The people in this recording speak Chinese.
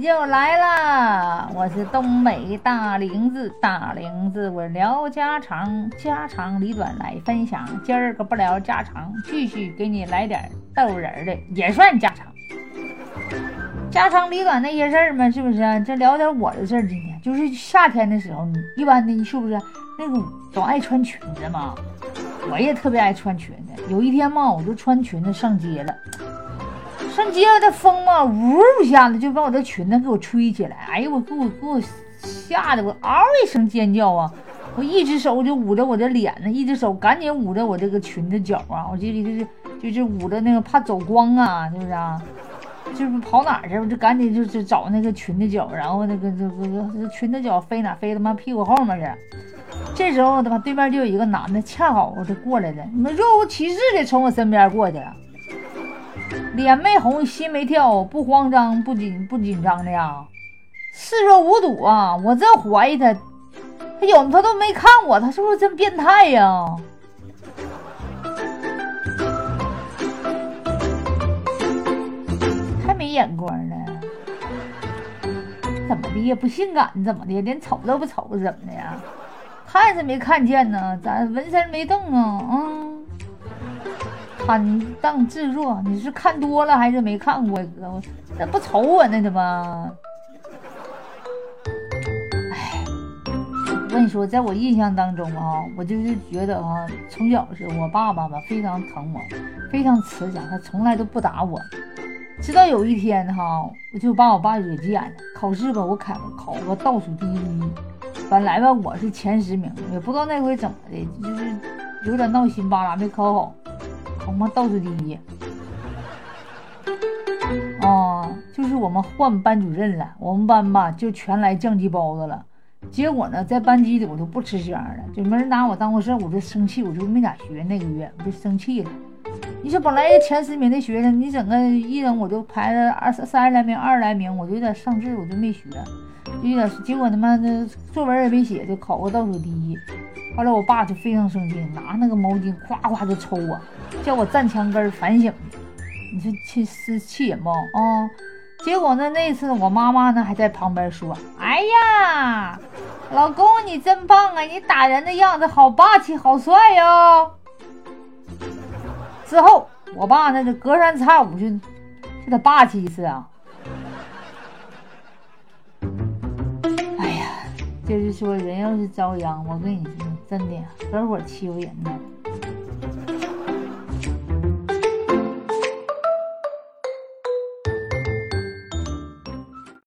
又来啦！我是东北大玲子，大玲子我聊家常，家长里短来分享。今儿个不聊家常，继续给你来点逗人的，也算家常。家长里短那些事儿嘛，是不是？这聊点我的事儿。今天就是夏天的时候，你一般的，你是不是那种都爱穿裙子嘛？我也特别爱穿裙子。有一天嘛，我就穿裙子上街了。上街的风嘛，呜一下子就把我的裙子给我吹起来，哎呦我给我给我吓得我嗷一声尖叫啊！我一只手就捂着我的脸呢，一只手赶紧捂着我这个裙子脚啊，我就就是就是捂着那个怕走光啊，是不是啊？就是跑哪去，我就赶紧就是找那个裙子角，然后那个这个裙子角飞哪飞他妈屁股后面去。这时候他妈对面就有一个男的，恰好我就过来了，你们若无其事的从我身边过去了。脸没红，心没跳，不慌张，不紧不紧张的呀，视若无睹啊！我真怀疑他，他有他都没看我，他是不是真变态呀？太没眼光了！怎么的也不性感，怎么的连瞅都不瞅，怎么的呀？看是没看见呢，咋纹身没动啊？嗯。坦荡自若，你是看多了还是没看过？哥，那不瞅我呢？怎么？哎，我跟你说，在我印象当中啊，我就是觉得啊，从小是我爸爸吧，非常疼我，非常慈祥，他从来都不打我。直到有一天哈，我就把我爸惹急眼了。考试吧，我考考个倒数第一，本来吧我是前十名，也不知道那回怎么的，就是有点闹心巴拉，没考好。考嘛倒数第一，啊，就是我们换班主任了，我们班吧就全来酱鸡包子了。结果呢，在班级里我都不吃香了，就没人拿我当回事，我就生气，我就没咋学。那个月我就生气了。你说本来前十名的学生，你整个一人我就排了二三十来名，二十来名，我就有点上志，我就没学，就有点。结果他妈的作文也没写，就考个倒数第一。后来我爸就非常生气，拿那个毛巾咵咵就抽我，叫我站墙根反省。你说气是气人不啊？结果呢，那次我妈妈呢还在旁边说：“哎呀，老公你真棒啊，你打人的样子好霸气，好帅哟。”之后我爸那就隔三差五就就得霸气一次啊。哎呀，就是说人要是遭殃，我跟你说。真的，合伙欺负人呢。